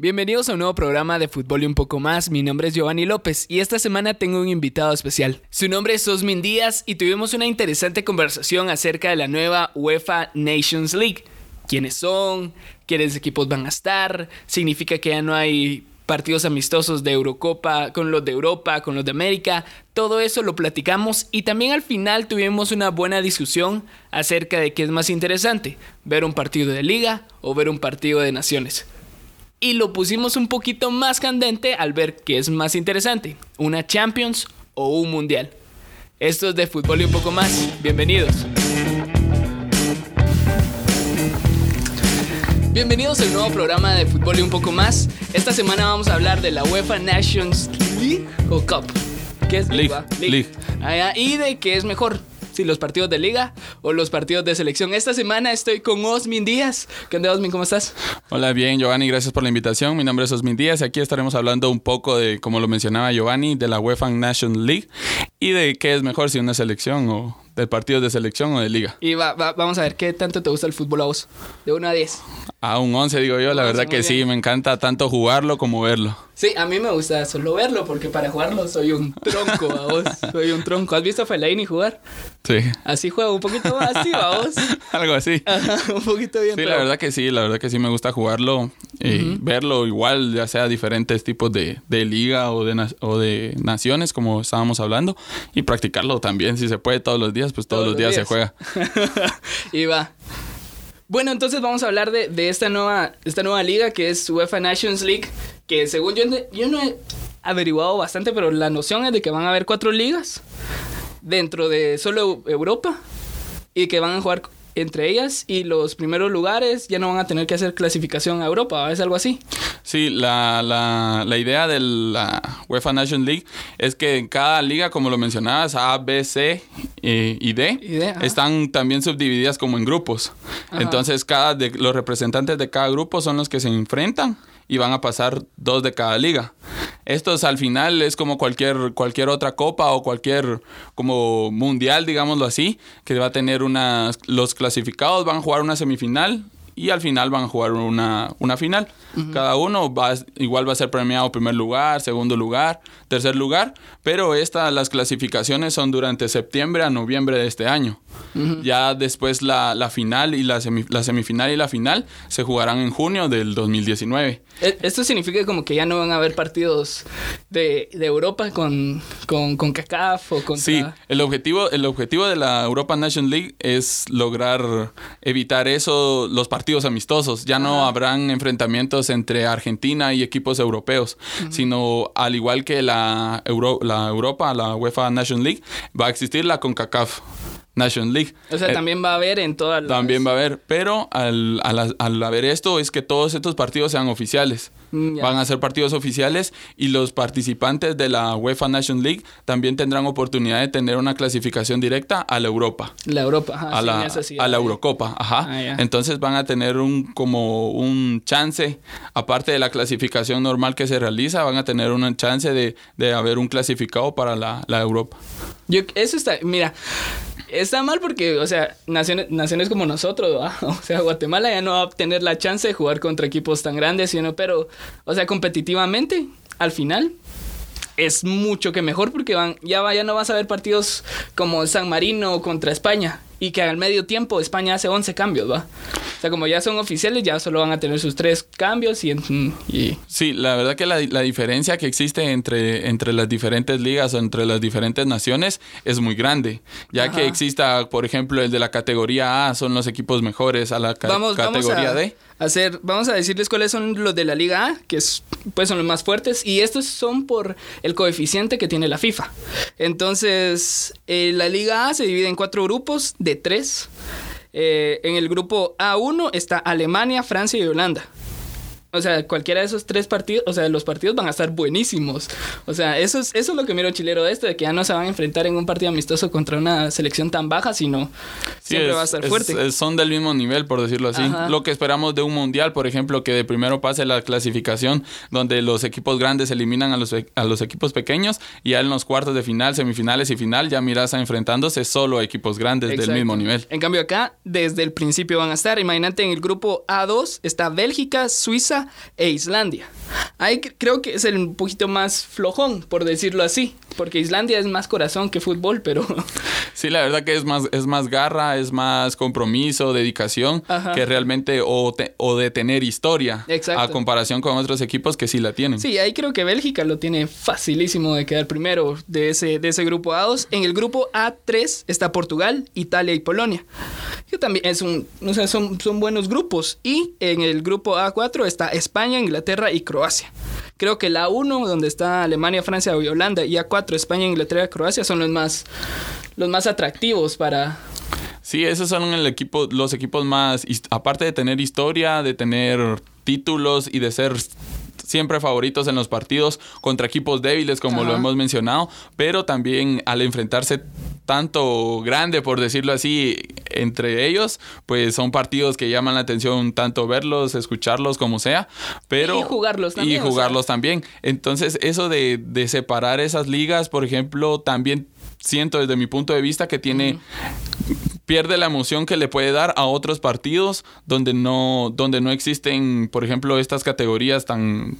Bienvenidos a un nuevo programa de Fútbol y un poco más. Mi nombre es Giovanni López y esta semana tengo un invitado especial. Su nombre es Osmin Díaz y tuvimos una interesante conversación acerca de la nueva UEFA Nations League. ¿Quiénes son? ¿Quiénes equipos van a estar? ¿Significa que ya no hay partidos amistosos de Eurocopa con los de Europa, con los de América? Todo eso lo platicamos y también al final tuvimos una buena discusión acerca de qué es más interesante, ver un partido de liga o ver un partido de naciones y lo pusimos un poquito más candente al ver qué es más interesante, una Champions o un Mundial. Esto es de fútbol y un poco más. Bienvenidos. Bienvenidos al nuevo programa de fútbol y un poco más. Esta semana vamos a hablar de la UEFA Nations League o Cup. ¿Qué es League? League. Ah, y de qué es mejor, si los partidos de liga o los partidos de selección. Esta semana estoy con Osmin Díaz. ¿Qué onda, Osmin? ¿Cómo estás? Hola, bien, Giovanni. Gracias por la invitación. Mi nombre es Osmin Díaz y aquí estaremos hablando un poco de, como lo mencionaba Giovanni, de la UEFA National League y de qué es mejor si una selección o del partido de selección o de liga. Y vamos a ver, ¿qué tanto te gusta el fútbol a vos? De 1 a 10. A un 11, digo yo. La verdad que sí, me encanta tanto jugarlo como verlo. Sí, a mí me gusta solo verlo porque para jugarlo soy un tronco, vos. Soy un tronco. ¿Has visto a Fellaini jugar? Sí. Así juega un poquito más, sí, vos. Algo así. un poquito bien. Sí, la verdad que sí, la verdad que sí me gusta jugarlo y verlo igual, ya sea diferentes tipos de, de liga o de, o de naciones, como estábamos hablando, y practicarlo también, si se puede todos los días, pues todos, los días, se juega. y va. Bueno, entonces vamos a hablar de, de, esta, nueva, esta nueva liga que es UEFA Nations League, que según yo, yo no he averiguado bastante, pero la noción es de que van a haber cuatro ligas dentro de solo Europa y que van a jugar entre ellas y los primeros lugares ya no van a tener que hacer clasificación a Europa, ¿es algo así? Sí, la, la, la idea de la UEFA Nation League es que en cada liga, como lo mencionabas, A, B, C eh, y D, Y D, ajá. están también subdivididas como en grupos. Ajá. Entonces, cada de, los representantes de cada grupo son los que se enfrentan y van a pasar dos de cada liga. Estos al final es como cualquier, cualquier otra copa o cualquier como mundial, digámoslo así, que va a tener unas... Los clasificados van a jugar una semifinal y al final van a jugar una, una final. Cada uno va, igual va a ser premiado primer lugar, segundo lugar, tercer lugar, pero esta, las clasificaciones son durante septiembre a noviembre de este año. Ya después la, la final y la, semi- la semifinal y la final se jugarán en junio del 2019. E- Esto significa como que ya no van a haber partidos de, de Europa con, con, con CACAF o contra... Sí, el objetivo, el objetivo de la Europa Nation League es lograr evitar eso, los partidos amistosos. Ya no habrán enfrentamientos entre Argentina y equipos europeos, sino al igual que la, Euro- la Europa, la UEFA Nation League, va a existir la CONCACAF Nation League. O sea, Eh, también va a haber en todas las... También va a haber, pero al, al, al haber esto es que todos estos partidos sean oficiales. Mm. Van a ser partidos oficiales y los participantes de la UEFA Nation League también tendrán oportunidad de tener una clasificación directa a la Europa. La Europa, ajá, A sin la, sí, a la Eurocopa, ajá. Ah. Entonces van a tener un como un chance, aparte de la clasificación normal que se realiza, van a tener una chance de, de haber un clasificado para la, la Europa. Yo, eso está, mira, está mal porque, o sea, naciones, naciones como nosotros, o sea, Guatemala ya no va a tener la chance de jugar contra equipos tan grandes, sino, pero, o sea, competitivamente, al final, es mucho que mejor porque van, ya, va, ya no vas a ver partidos como San Marino contra España y que al medio tiempo España hace 11 cambios, ¿va? O sea, como ya son oficiales, ya solo van a tener sus tres cambios y... y Sí, la verdad que la, la diferencia que existe entre, entre las diferentes ligas o entre las diferentes naciones es muy grande. Ya Ajá. que exista, por ejemplo, el de la categoría A son los equipos mejores, a la ca- vamos, vamos categoría a D. hacer, vamos a decirles cuáles son los de la Liga A, que es, pues son los más fuertes, y estos son por el coeficiente que tiene la FIFA. Entonces, eh, la Liga A se divide en cuatro grupos de tres. Eh, en el grupo A1 está Alemania, Francia y Holanda. O sea, cualquiera de esos tres partidos, o sea, los partidos van a estar buenísimos. O sea, eso es, eso es lo que miro chilero de esto, de que ya no se van a enfrentar en un partido amistoso contra una selección tan baja, sino Sí, siempre es- va a estar es- fuerte. es- son del mismo nivel, por decirlo así. Ajá. Lo que esperamos de un mundial, por ejemplo, que de primero pase la clasificación, donde los equipos grandes eliminan a los, a los equipos pequeños, y ya en los cuartos de final, semifinales y final, ya miras a enfrentándose solo a equipos grandes Exacto. del mismo nivel. En cambio acá, desde el principio van a estar. Imagínate, en el grupo A2 está Bélgica, Suiza, E Islandia. Ahí creo que es el un poquito más flojón, por decirlo así, porque Islandia es más corazón que fútbol, pero... Sí, la verdad que es más, es más garra, es más compromiso, dedicación, que realmente o, o de tener historia, Exacto. a comparación con otros equipos que sí la tienen. Sí, ahí creo que Bélgica lo tiene facilísimo de quedar primero de ese, de ese grupo A2. En el grupo A3 está Portugal, Italia y Polonia que también es un, o sea, son, son buenos grupos. Y en el grupo A4 está España, Inglaterra y Croacia. Creo que la 1, donde está Alemania, Francia y Holanda, y A4, España, Inglaterra y Croacia, son los más, los más atractivos para, Sí, esos son el equipo, los equipos más, aparte de tener historia, de tener títulos y de ser siempre favoritos en los partidos contra equipos débiles, como lo hemos mencionado, pero también al enfrentarse tanto grande, por decirlo así, entre ellos, pues son partidos que llaman la atención tanto verlos, escucharlos, como sea, pero... Y jugarlos también. Y jugarlos también. Entonces, eso de, separar esas ligas, por ejemplo, también siento desde mi punto de vista que tiene pierde la emoción que le puede dar a otros partidos donde no donde no existen por ejemplo estas categorías tan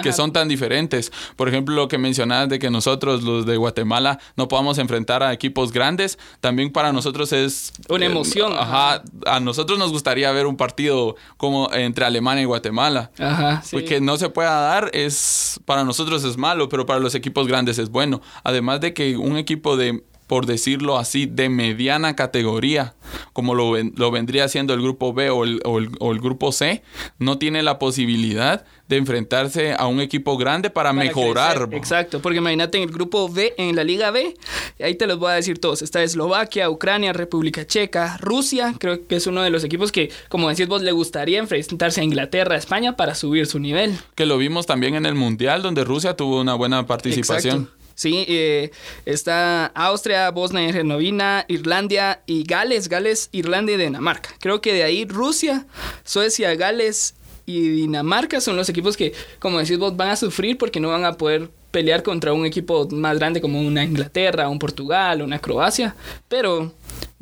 que son tan diferentes. Por ejemplo, lo que mencionabas de que nosotros, los de Guatemala, no podamos enfrentar a equipos grandes, también para nosotros es... Una emoción. ajá, a nosotros nos gustaría ver un partido como entre Alemania y Guatemala. Ajá, sí. Porque no se pueda dar, es para nosotros es malo, pero para los equipos grandes es bueno. Además de que un equipo de por decirlo así, de mediana categoría, como lo, lo vendría siendo el grupo B o el, o, el, grupo C, no tiene la posibilidad de enfrentarse a un equipo grande para, mejorar. Exacto, porque imagínate en el grupo B, en la Liga B, ahí te los voy a decir todos. Está Eslovaquia, Ucrania, República Checa, Rusia, creo que es uno de los equipos que, como decís vos, le gustaría enfrentarse a Inglaterra, España para subir su nivel. Que lo vimos también en el Mundial, donde Rusia tuvo una buena participación. Sí, eh, está Austria, Bosnia y Herzegovina, Irlanda y Gales, Gales, Irlanda y Dinamarca. Creo que de ahí Rusia, Suecia, Gales y Dinamarca son los equipos que, como decís vos, van a sufrir porque no van a poder pelear contra un equipo más grande como una Inglaterra, un Portugal, una Croacia, pero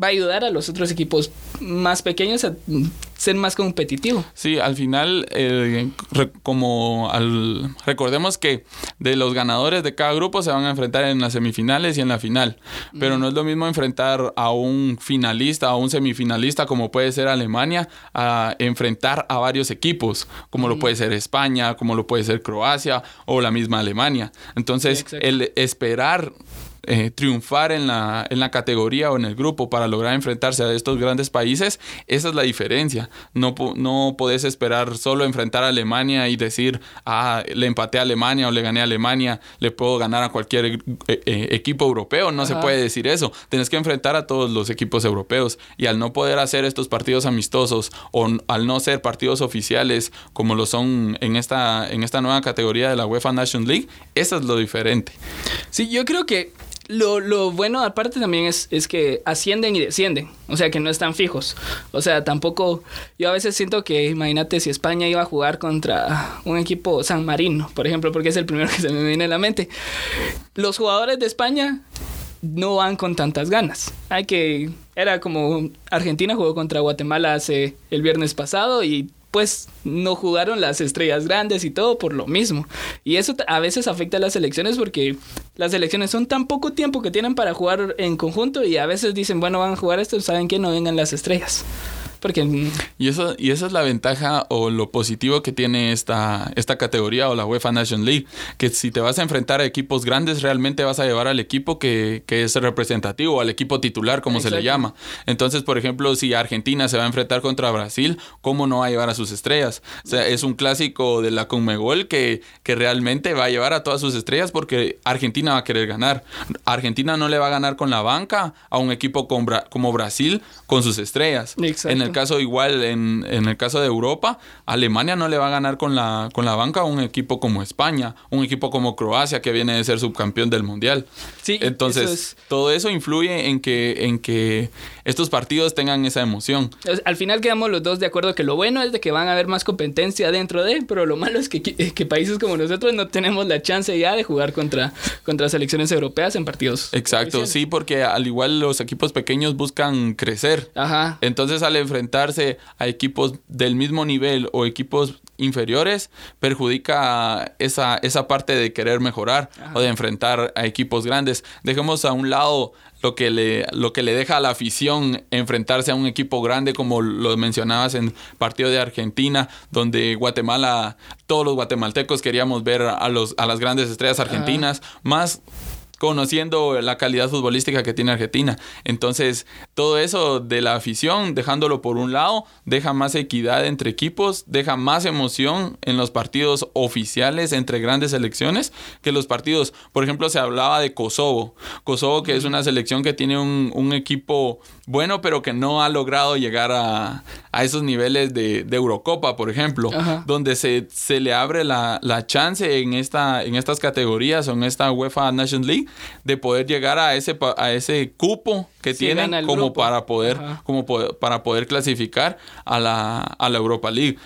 va a ayudar a los otros equipos más pequeños a ser más competitivo. Sí, al final, eh, como al, recordemos que de los ganadores de cada grupo se van a enfrentar en las semifinales y en la final, pero no es lo mismo enfrentar a un finalista, a un semifinalista como puede ser Alemania, a enfrentar a varios equipos, como lo puede ser España, como lo puede ser Croacia o la misma Alemania. Entonces, el esperar eh, triunfar en la, en la categoría o en el grupo para lograr enfrentarse a estos grandes países, esa es la diferencia. No, no podés esperar solo enfrentar a Alemania y decir, ah, le empaté a Alemania o le gané a Alemania, le puedo ganar a cualquier eh, eh, equipo europeo. No se puede decir eso. Tienes que enfrentar a todos los equipos europeos y al no poder hacer estos partidos amistosos o al no ser partidos oficiales como lo son en esta, en esta nueva categoría de la UEFA Nations League, eso es lo diferente. Sí, yo creo que lo, lo, bueno aparte también es, es que ascienden y descienden, o sea que no están fijos. O sea, tampoco, yo a veces siento que, imagínate si España iba a jugar contra un equipo San Marino, por ejemplo, porque es el primero que se me viene a la mente. Los jugadores de España no van con tantas ganas. Hay que, era como Argentina jugó contra Guatemala hace el viernes pasado y pues no jugaron las estrellas grandes y todo por lo mismo. Y eso a veces afecta a las elecciones porque las elecciones son tan poco tiempo que tienen para jugar en conjunto y a veces dicen, bueno, van a jugar esto, saben que no vengan las estrellas. Porque... Y, eso, y esa es la ventaja o lo positivo que tiene esta, esta categoría o la UEFA Nation League, que si te vas a enfrentar a equipos grandes, realmente vas a llevar al equipo que, que es representativo, al equipo titular, como se le llama. Entonces, por ejemplo, si Argentina se va a enfrentar contra Brasil, ¿cómo no va a llevar a sus estrellas? O sea, es un clásico de la Conmebol que, que realmente va a llevar a todas sus estrellas porque Argentina va a querer ganar. Argentina no le va a ganar con la banca a un equipo como Brasil con sus estrellas. En el caso igual, en, el caso de Europa, Alemania no le va a ganar con la, con la banca a un equipo como España, un equipo como Croacia que viene de ser subcampeón del Mundial. Sí, Entonces, todo eso influye en que, en que estos partidos tengan esa emoción. Al final quedamos los dos de acuerdo que lo bueno es de que van a haber más competencia dentro de, pero lo malo es que, que países como nosotros no tenemos la chance ya de jugar contra, contra selecciones europeas en partidos. Exacto, sí, porque al igual los equipos pequeños buscan crecer. Ajá. Entonces al enfrentarse a equipos del mismo nivel o equipos inferiores perjudica esa, esa parte de querer mejorar o de enfrentar a equipos grandes. Dejemos a un lado lo que le, lo que le deja a la afición enfrentarse a un equipo grande, como lo mencionabas en partido de Argentina, donde Guatemala, todos los guatemaltecos queríamos ver a, los, a las grandes estrellas argentinas, más conociendo la calidad futbolística que tiene Argentina. Entonces, todo eso de la afición, dejándolo por un lado, deja más equidad entre equipos, deja más emoción en los partidos oficiales entre grandes selecciones que los partidos, por ejemplo, se hablaba de Kosovo. Kosovo que es una selección que tiene un, equipo bueno, pero que no ha logrado llegar a, esos niveles de, Eurocopa, por ejemplo, donde se, se, le abre la, la, chance en, esta, en estas categorías o en esta UEFA Nations League de poder llegar a ese, a ese cupo que tienen como para poder como para poder clasificar a la, a la Europa League,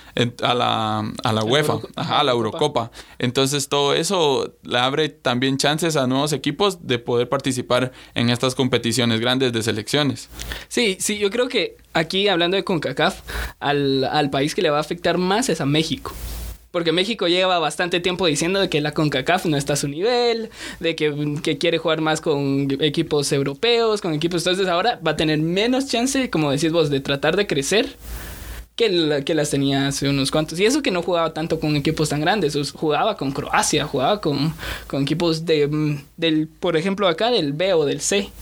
a la, a la UEFA, a la Eurocopa. Entonces todo eso le abre también chances a nuevos equipos de poder participar en estas competiciones grandes de selecciones. Sí, sí, yo creo que aquí hablando de CONCACAF, al, al país que le va a afectar más es a México. Porque México lleva bastante tiempo diciendo de que la CONCACAF no está a su nivel, de que, quiere jugar más con equipos europeos, con equipos... Entonces ahora va a tener menos chance, como decís vos, de tratar de crecer que, que las tenía hace unos cuantos. Y eso que no jugaba tanto con equipos tan grandes, jugaba con Croacia, jugaba con, con equipos de, mm, del, por ejemplo, acá del B o del C.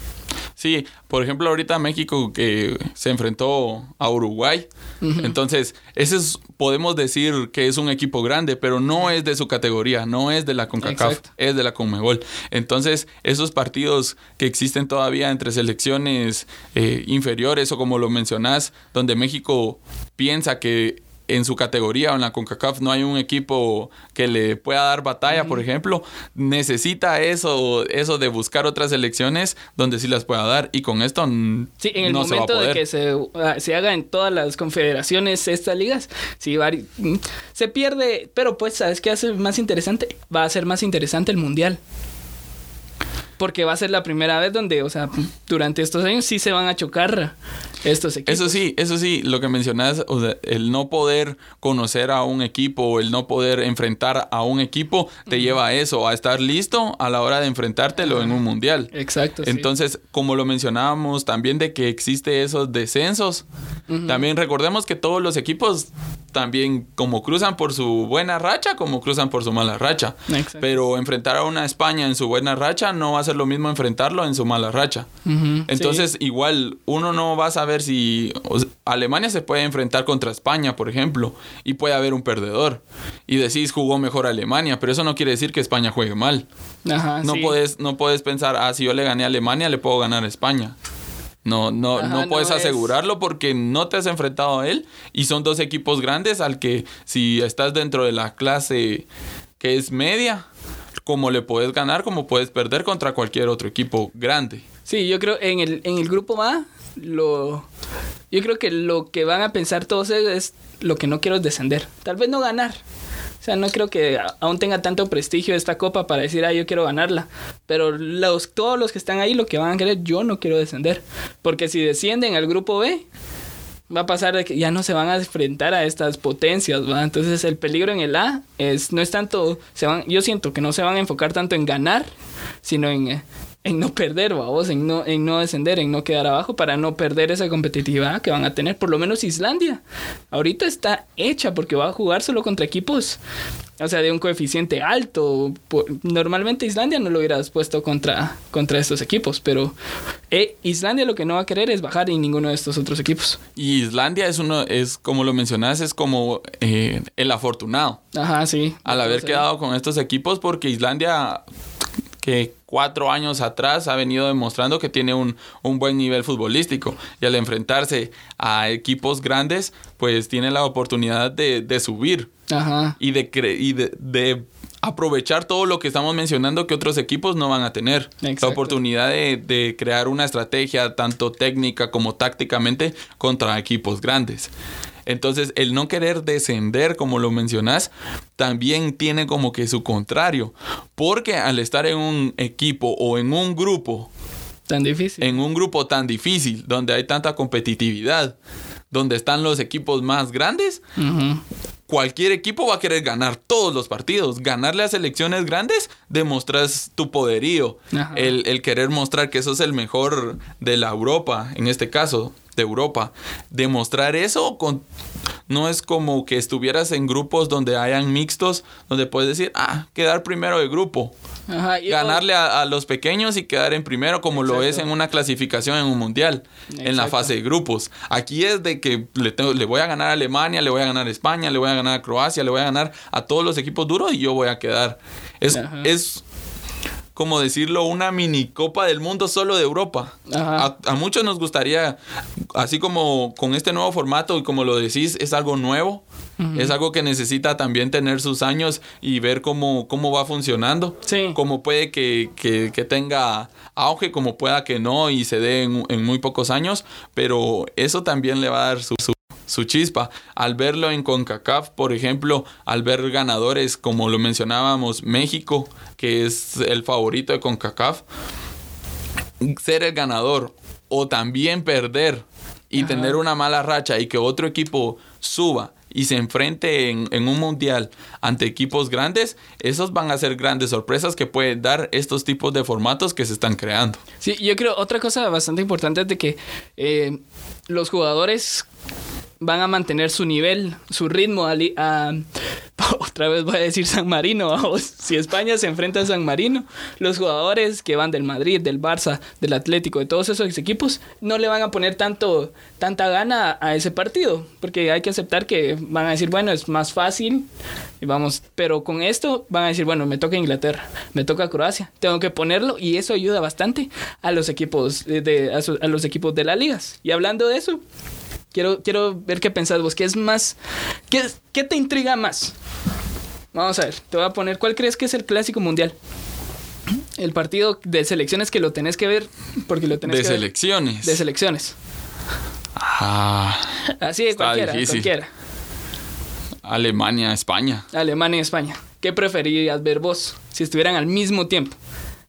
Sí, por ejemplo, ahorita México que se enfrentó a Uruguay. Entonces, ese es, podemos decir que es un equipo grande, pero no es de su categoría, no es de la CONCACAF, es de la CONMEBOL. Entonces, esos partidos que existen todavía entre selecciones eh, inferiores o como lo mencionás, donde México piensa que en su categoría o en la CONCACAF no hay un equipo que le pueda dar batalla, por ejemplo, necesita eso, eso de buscar otras elecciones donde sí las pueda dar y con esto sí, en el momento de que se, ah, se, haga en todas las confederaciones estas ligas, sí, mm, se pierde, pero pues, ¿sabes qué hace más interesante? Va a ser más interesante el mundial. Porque va a ser la primera vez donde, o sea, durante estos años sí se van a chocar estos equipos. Eso sí, eso sí, lo que mencionas, o sea, el no poder conocer a un equipo o el no poder enfrentar a un equipo te lleva a eso, a estar listo a la hora de enfrentártelo en un mundial. Exacto. Entonces, como lo mencionábamos también de que existe esos descensos, también recordemos que todos los equipos también como cruzan por su buena racha, como cruzan por su mala racha. Pero enfrentar a una España en su buena racha no va a ser lo mismo enfrentarlo en su mala racha. Entonces, igual, uno no va a saber si Alemania se puede enfrentar contra España, por ejemplo, y puede haber un perdedor. Y decís jugó mejor Alemania, pero eso no quiere decir que España juegue mal. no, puedes, no puedes pensar, ah, si yo le gané a Alemania, le puedo ganar a España. No, no, no puedes asegurarlo porque no te has enfrentado a él y son dos equipos grandes al que si estás dentro de la clase que es media, como le puedes ganar, como puedes perder contra cualquier otro equipo grande. Sí, yo creo en el, en el grupo A, lo, yo creo que lo que van a pensar todos es lo que no quiero es descender. Tal vez no ganar. O sea, no creo que aún tenga tanto prestigio esta copa para decir, ah, yo quiero ganarla. Pero los, todos los que están ahí lo que van a querer, yo no quiero descender. Porque si descienden al grupo B, va a pasar de que ya no se van a enfrentar a estas potencias, ¿va? Entonces el peligro en el A es, no es tanto, se van, yo siento que no se van a enfocar tanto en ganar, sino en, eh, en no perder, vamos, en no, en no descender, en no quedar abajo para no perder esa competitividad que van a tener. Por lo menos Islandia. Ahorita está hecha porque va a jugar solo contra equipos, o sea, de un coeficiente alto. Normalmente Islandia no lo hubieras puesto contra, contra estos equipos, pero eh, Islandia lo que no va a querer es bajar en ninguno de estos otros equipos. Y Islandia es uno, es como lo mencionas, es como eh, el afortunado. Ajá, sí. Al haber quedado con estos equipos porque Islandia que cuatro años atrás ha venido demostrando que tiene un, buen nivel futbolístico y al enfrentarse a equipos grandes, pues tiene la oportunidad de, subir y, de, y de, aprovechar todo lo que estamos mencionando que otros equipos no van a tener. La oportunidad de, de, crear una estrategia tanto técnica como tácticamente contra equipos grandes. Entonces, el no querer descender, como lo mencionás, también tiene como que su contrario. Porque al estar en un equipo o en un grupo tan difícil, en un grupo tan difícil, donde hay tanta competitividad, donde están los equipos más grandes, cualquier equipo va a querer ganar todos los partidos. Ganarle a selecciones grandes, demostras tu poderío. El, el, querer mostrar que eso es el mejor de la Europa, en este caso, de Europa. Demostrar eso con, no es como que estuvieras en grupos donde hayan mixtos, donde puedes decir, ah, quedar primero de grupo. Ganarle a, los pequeños y quedar en primero, como lo es en una clasificación en un mundial, en la fase de grupos. Aquí es de que le, le voy a ganar a Alemania, le voy a ganar a España, le voy a ganar a Croacia, le voy a ganar a todos los equipos duros y yo voy a quedar. Es, es como decirlo, una mini copa del mundo solo de Europa. A, muchos nos gustaría, así como con este nuevo formato y como lo decís, es algo nuevo. Es algo que necesita también tener sus años y ver cómo, cómo va funcionando. Sí. Cómo puede que, tenga auge, como pueda que no y se dé en, muy pocos años. Pero eso también le va a dar su su chispa. Al verlo en CONCACAF, por ejemplo, al ver ganadores como lo mencionábamos, México, que es el favorito de CONCACAF, ser el ganador o también perder y tener una mala racha y que otro equipo suba y se enfrente en, en, un mundial ante equipos grandes, esos van a ser grandes sorpresas que pueden dar estos tipos de formatos que se están creando. Sí, yo creo otra cosa bastante importante es de que eh, los jugadores van a mantener su nivel, su ritmo. Otra vez voy a decir San Marino. Si España se enfrenta a San Marino, los jugadores que van del Madrid, del Barça, del Atlético, de todos esos equipos, no le van a poner tanto, tanta gana a ese partido. Porque hay que aceptar que van a decir, bueno, es más fácil. Y vamos, pero con esto van a decir, bueno, me toca Inglaterra, me toca Croacia, tengo que ponerlo y eso ayuda bastante a los equipos de, a los equipos de las ligas. Y hablando de eso, Quiero, quiero ver qué pensás vos. ¿Qué es más? ¿Qué, ¿Qué te intriga más? Vamos a ver, te voy a poner, ¿cuál crees que es el clásico mundial? El partido de selecciones que lo tenés que ver porque lo tenés de que selecciones. Ver. De selecciones. Ah. Así de cualquiera, cualquiera. Alemania, España. Alemania, España. ¿Qué preferirías ver vos si estuvieran al mismo tiempo?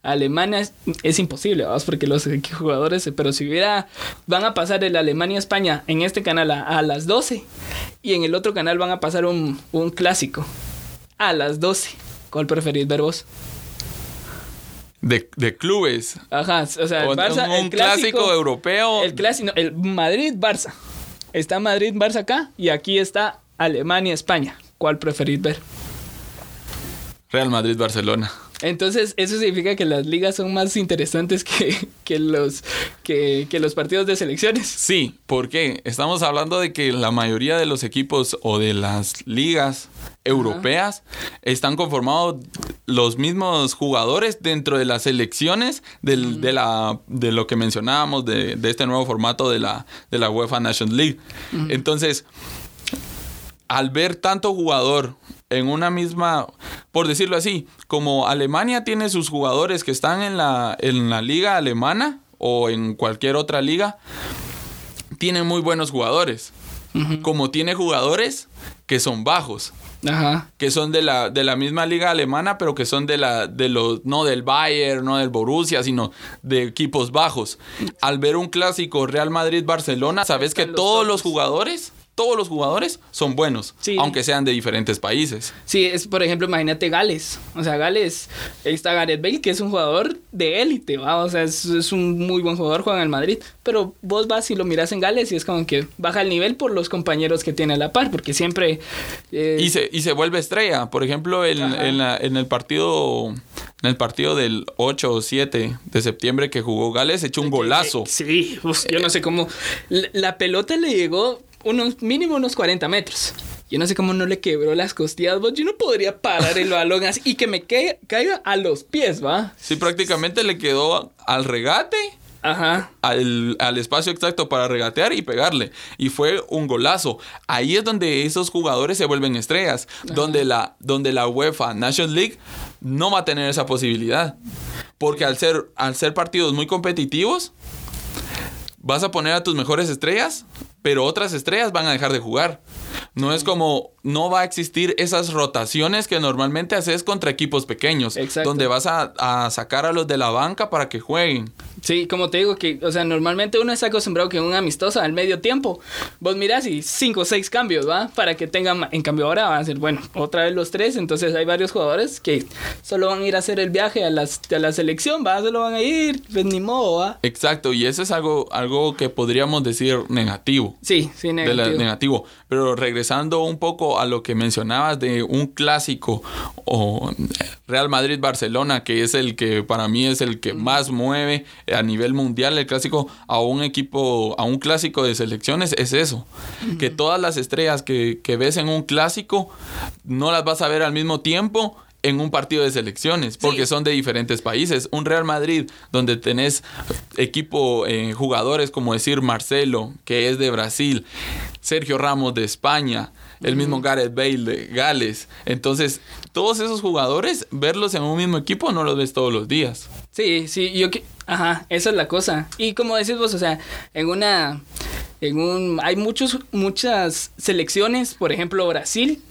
Alemania es, imposible, vamos, porque los jugadores, pero si hubiera, van a pasar el Alemania-España en este canal a, las 12 y en el otro canal van a pasar un, clásico a las 12. ¿Cuál preferís ver vos? De, clubes. Ajá, o sea, el Barça, un, clásico, europeo. El clásico, el Madrid-Barça. Está Madrid-Barça acá y aquí está Alemania-España. ¿Cuál preferís ver? Real Madrid-Barcelona. Entonces, eso significa que las ligas son más interesantes que, los, que, los partidos de selecciones. Sí, porque estamos hablando de que la mayoría de los equipos o de las ligas europeas están conformados los mismos jugadores dentro de las selecciones del, de, la, de lo que mencionábamos de, este nuevo formato de la, de la UEFA Nations League. Entonces, al ver tanto jugador en una misma, por decirlo así, como Alemania tiene sus jugadores que están en la, en la liga alemana o en cualquier otra liga, tiene muy buenos jugadores. Como tiene jugadores que son bajos. Que son de la, de la misma liga alemana, pero que son de la, de los, no del Bayern, no del Borussia, sino de equipos bajos. Al ver un clásico Real Madrid-Barcelona, sabes que todos los jugadores todos los jugadores son buenos, aunque sean de diferentes países. Sí, es por ejemplo, imagínate Gales. O sea, Gales, ahí está Gareth Bale, que es un jugador de élite, ¿va? O sea, es, un muy buen jugador, juega en el Madrid. Pero vos vas y lo miras en Gales y es como que baja el nivel por los compañeros que tiene a la par, porque siempre... Eh, y, se, y se vuelve estrella. Por ejemplo, en, en, el partido... En el partido del 8 o 7 de septiembre que jugó Gales, echó un golazo. Sí, yo no sé cómo. la pelota le llegó unos, mínimo unos 40 metros. Yo no sé cómo no le quebró las costillas, Yo no podría parar el balón así y que me caiga a los pies, ¿va? Sí, prácticamente le quedó al regate. Ajá. Al, espacio exacto para regatear y pegarle. Y fue un golazo. Ahí es donde esos jugadores se vuelven estrellas. Donde la, donde la UEFA Nations League no va a tener esa posibilidad. Porque al ser, al ser partidos muy competitivos, vas a poner a tus mejores estrellas pero otras estrellas van a dejar de jugar. No es como, no va a existir esas rotaciones que normalmente haces contra equipos pequeños, donde vas a, sacar a los de la banca para que jueguen. Sí, como te digo, que, o sea, normalmente uno está acostumbrado que un amistoso al medio tiempo, vos mirás y cinco o seis cambios, ¿va? Para que tengan, en cambio ahora va a ser, bueno, otra vez los tres, entonces hay varios jugadores que solo van a ir a hacer el viaje a, las, a la selección, ¿va? Solo van a ir, pues ni modo, ¿va? Exacto, y eso es algo, algo que podríamos decir negativo. Sí, sí, negativo. negativo. Pero regresando un poco a lo que mencionabas de un clásico o Real Madrid-Barcelona, que es el que para mí es el que más mueve a nivel mundial el clásico a un equipo, a un clásico de selecciones, es eso. Que todas las estrellas que, que ves en un clásico no las vas a ver al mismo tiempo en un partido de selecciones, porque son de diferentes países. Un Real Madrid donde tenés equipo, eh, jugadores como decir Marcelo, que es de Brasil, Sergio Ramos de España, el mismo Gareth Bale de Gales. Entonces, todos esos jugadores, verlos en un mismo equipo no los ves todos los días. Sí, sí, yo que... Ajá, esa es la cosa. Y como decís vos, o sea, en una... En un, hay muchos, muchas selecciones, por ejemplo Brasil,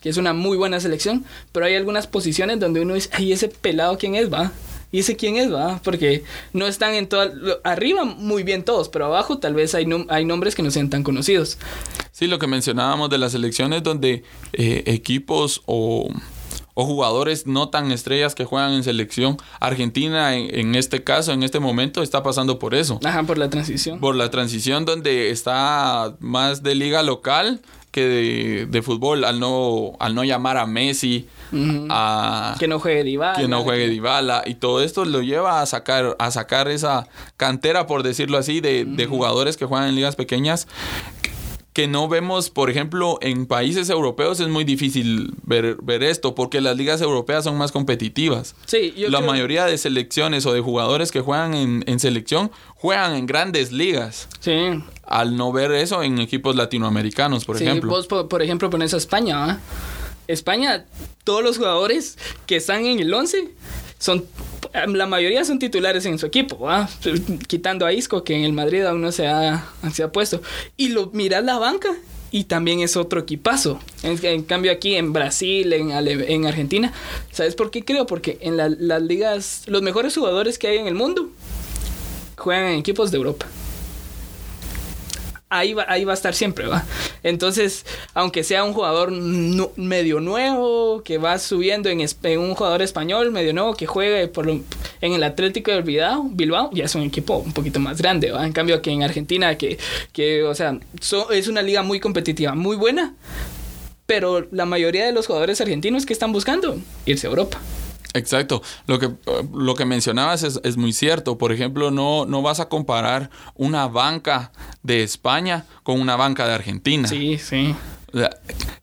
que es una muy buena selección, pero hay algunas posiciones donde uno dice, ay, ese pelado, ¿quién es, va? ¿Y ese quién es, va? Porque no están en toda... Arriba muy bien todos, pero abajo tal vez hay, hay nombres que no sean tan conocidos. Sí, lo que mencionábamos de las selecciones donde eh, equipos o, o, jugadores no tan estrellas que juegan en selección. Argentina, en, en, este caso, en este momento, está pasando por eso. Ajá, por la transición. Por la transición donde está más de liga local que de, fútbol al no, al no llamar a Messi, a que no juegue Dybala, que no juegue Dybala y todo esto lo lleva a sacar a sacar esa cantera por decirlo así de, de jugadores que juegan en ligas pequeñas que no vemos, por ejemplo, en países europeos es muy difícil ver, ver esto, porque las ligas europeas son más competitivas. Sí, yo La mayoría de selecciones o de jugadores que juegan en, en, selección juegan en grandes ligas. Sí. Al no ver eso en equipos latinoamericanos, por sí, ejemplo. Vos, por, por ejemplo, pones a España, ¿eh? España, todos los jugadores que están en el 11 son la mayoría son titulares en su equipo, quitando a Isco, que en el Madrid aún no se ha, se ha puesto. Y lo miras la banca y también es otro equipazo. En, en cambio aquí en Brasil, en, en, Argentina, ¿sabes por qué creo? Porque en la, las ligas, los mejores jugadores que hay en el mundo juegan en equipos de Europa ahí va, ahí va a estar siempre, ¿va? Entonces, aunque sea un jugador medio nuevo, que va subiendo en, un jugador español medio nuevo, que juegue por en el Atlético de Bilbao, Bilbao, ya es un equipo un poquito más grande, ¿va? En cambio, que en Argentina, que, que o sea, es una liga muy competitiva, muy buena, pero la mayoría de los jugadores argentinos que están buscando irse a Europa. Exacto. Lo que, lo que mencionabas es, es, muy cierto. Por ejemplo, no, no vas a comparar una banca de España con una banca de Argentina. Sí, sí.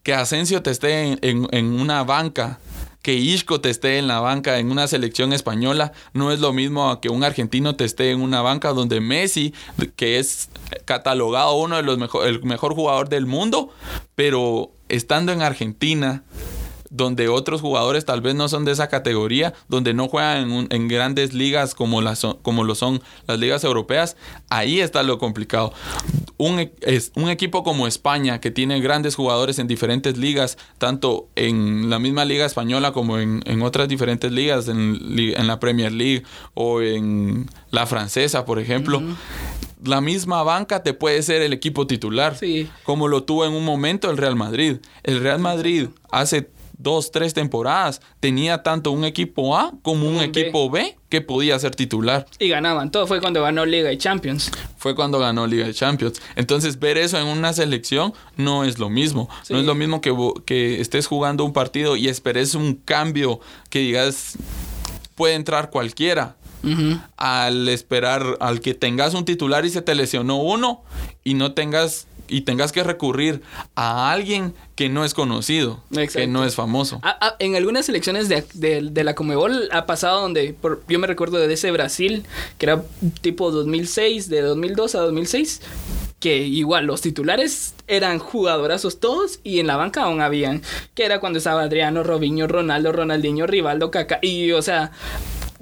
Que Asensio te esté en, en, en una banca que Isco te esté en la banca en una selección española no es lo mismo a que un argentino te esté en una banca donde Messi, que es catalogado uno de los mejor, el mejor jugador del mundo, pero estando en Argentina donde otros jugadores tal vez no son de esa categoría, donde no juegan en, un, en grandes ligas como, las, como lo son las ligas europeas, ahí está lo complicado. Un, es, un equipo como España, que tiene grandes jugadores en diferentes ligas, tanto en la misma liga española como en, en otras diferentes ligas, en, en, la Premier League o en la francesa, por ejemplo. Uh -huh la misma banca te puede ser el equipo titular, sí. como lo tuvo en un momento el Real Madrid. El Real Madrid hace dos, tres temporadas tenía tanto un equipo A como un, un equipo B. B que podía ser titular. Y ganaban. Todo fue cuando ganó Liga y Champions. Fue cuando ganó Liga y Champions. Entonces, ver eso en una selección no es lo mismo. Sí. No es lo mismo que, que estés jugando un partido y esperes un cambio que digas, puede entrar cualquiera. Uh -huh. Al esperar, al que tengas un titular y se te lesionó uno y no tengas y tengas que recurrir a alguien que no es conocido, Exacto. que no es famoso. Ah, ah, en algunas selecciones de, de, de, la Comebol ha pasado donde, por, yo me recuerdo de ese Brasil, que era tipo 2006, de 2002 a 2006, que igual los titulares eran jugadorazos todos y en la banca aún habían, que era cuando estaba Adriano, Robinho, Ronaldo, Ronaldinho, Rivaldo, Kaká, y o sea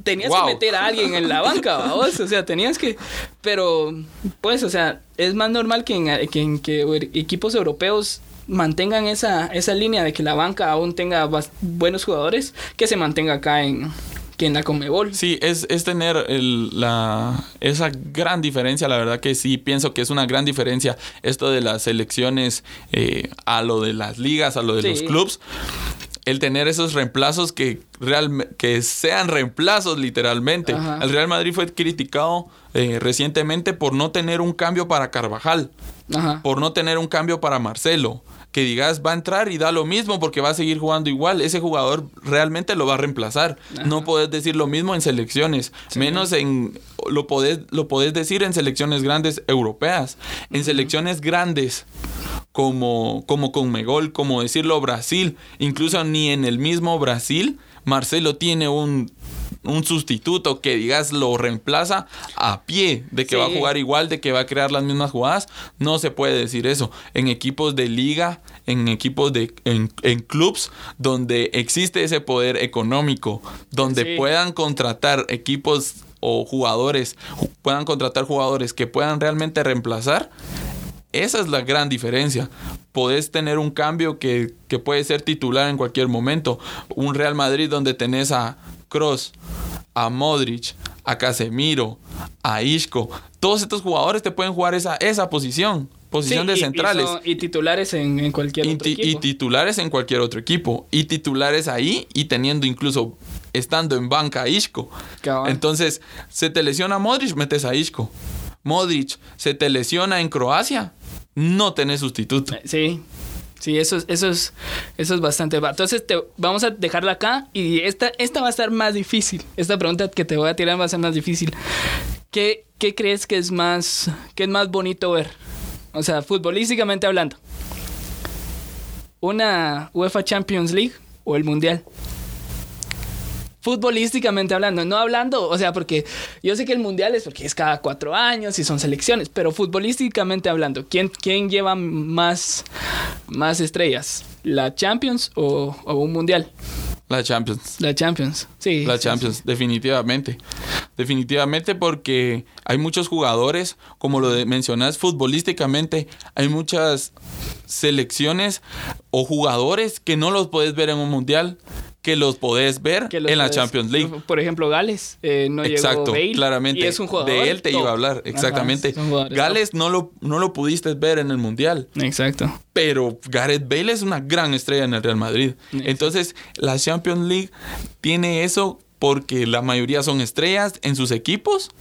tenías wow. que meter a alguien en la banca, vamos. O sea, tenías que. Pero, pues, o sea, es más normal que en, que, en, que equipos europeos mantengan esa, esa línea de que la banca aún tenga buenos jugadores que se mantenga acá en, que en la Comebol. Sí, es, es tener el, la, esa gran diferencia, la verdad que sí, pienso que es una gran diferencia esto de las selecciones eh, a lo de las ligas, a lo de los clubs el tener esos reemplazos que, real, que sean reemplazos literalmente. El Real Madrid fue criticado eh, recientemente por no tener un cambio para Carvajal, por no tener un cambio para Marcelo. Que digas va a entrar y da lo mismo porque va a seguir jugando igual. Ese jugador realmente lo va a reemplazar. No podés decir lo mismo en selecciones, menos en. Lo podés, lo podés decir en selecciones grandes europeas. En selecciones grandes como, como Conmebol, como decirlo Brasil, incluso ni en el mismo Brasil, Marcelo tiene un, un sustituto que digas lo reemplaza a pie, de que va a jugar igual, de que va a crear las mismas jugadas, no se puede decir eso. En equipos de liga, en equipos de, en, en clubs donde existe ese poder económico, donde puedan contratar equipos o jugadores, puedan contratar jugadores que puedan realmente reemplazar, esa es la gran diferencia. Podés tener un cambio que, puede ser titular en cualquier momento. Un Real Madrid donde tenés a Cross, a Modric, a Casemiro, a Isco. Todos estos jugadores te pueden jugar esa, esa posición. Posición de centrales. Y, titulares en, cualquier otro equipo. Y titulares en cualquier otro equipo. Y titulares ahí y teniendo incluso estando en banca a Isco. Entonces, se te lesiona Modric, metes a Isco. Modric se te lesiona en Croacia, no tenés sustituto. Sí. Sí, eso, eso, es, eso es bastante. Entonces te, vamos a dejarla acá y esta, esta va a estar más difícil. Esta pregunta que te voy a tirar va a ser más difícil. ¿Qué, qué crees que es, más, que es más bonito ver? O sea, futbolísticamente hablando. ¿Una UEFA Champions League o el Mundial? Futbolísticamente hablando, no hablando, o sea, porque yo sé que el mundial es porque es cada cuatro años y son selecciones, pero futbolísticamente hablando, ¿quién, quién lleva más, más estrellas? ¿La Champions o, un mundial? La Champions. La Champions, sí. La Champions, definitivamente. Definitivamente porque hay muchos jugadores, como lo de, mencionas futbolísticamente, hay muchas selecciones o jugadores que no los puedes ver en un mundial que los podés ver en la Champions League. Por ejemplo, Gales eh, no Exacto, claramente. es un jugador de él te iba a hablar, exactamente. Gales no lo, no lo pudiste ver en el Mundial. Exacto. Pero Gareth Bale es una gran estrella en el Real Madrid. Entonces, la Champions League tiene eso porque la mayoría son estrellas en sus equipos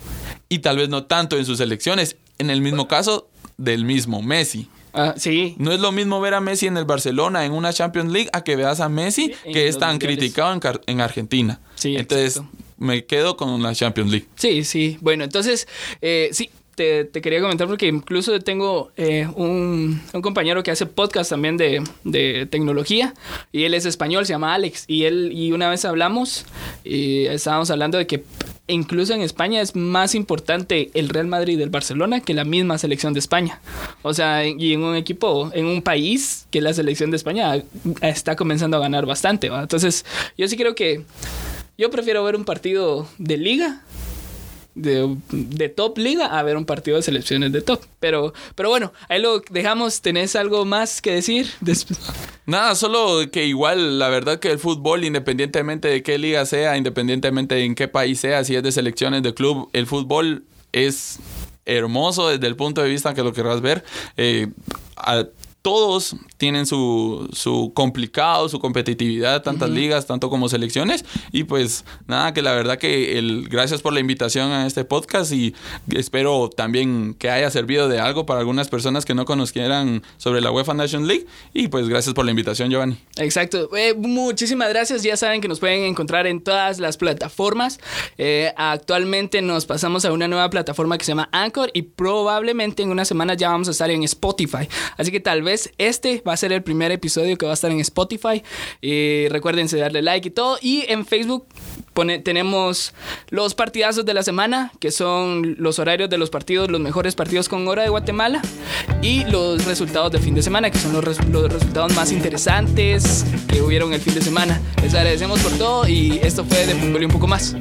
y tal vez no tanto en sus selecciones. En el mismo caso del mismo Messi. Ah, sí. No es lo mismo ver a Messi en el Barcelona en una Champions League a que veas a Messi que es tan criticado en, Argentina. Sí, entonces me quedo con la Champions League. Sí, sí. Bueno, entonces, eh, sí, te, quería comentar porque incluso tengo eh, un, compañero que hace podcast también de, de, tecnología y él es español, se llama Alex y él y una vez hablamos y estábamos hablando de que incluso en España es más importante el Real Madrid del Barcelona que la misma selección de España. O sea, y en un equipo, en un país que la selección de España está comenzando a ganar bastante. Entonces, yo sí creo que yo prefiero ver un partido de liga de, top liga a ver un partido de selecciones de top. Pero, pero bueno, ahí lo dejamos. ¿Tenés algo más que decir? Nada, solo que igual la verdad que el fútbol, independientemente de qué liga sea, independientemente de en qué país sea, si es de selecciones de club, el fútbol es hermoso desde el punto de vista que lo querrás ver. Eh, todos tienen su, su complicado, su competitividad, tantas ligas, tanto como selecciones. Y pues nada, que la verdad que el, gracias por la invitación a este podcast y espero también que haya servido de algo para algunas personas que no conocieran sobre la UEFA Nation League. Y pues gracias por la invitación, Giovanni. Exacto. Eh, muchísimas gracias. Ya saben que nos pueden encontrar en todas las plataformas. Eh, actualmente nos pasamos a una nueva plataforma que se llama Anchor y probablemente en una semana ya vamos a estar en Spotify. Así que tal vez este va a ser el primer episodio que va a estar en Spotify. Y recuérdense darle like y todo. Y en Facebook tenemos los partidazos de la semana, que son los horarios de los partidos, los mejores partidos con hora de Guatemala. Y los resultados del fin de semana, que son los, resultados más interesantes que hubieron el fin de semana. Les agradecemos por todo y esto fue de Fútbol un poco más.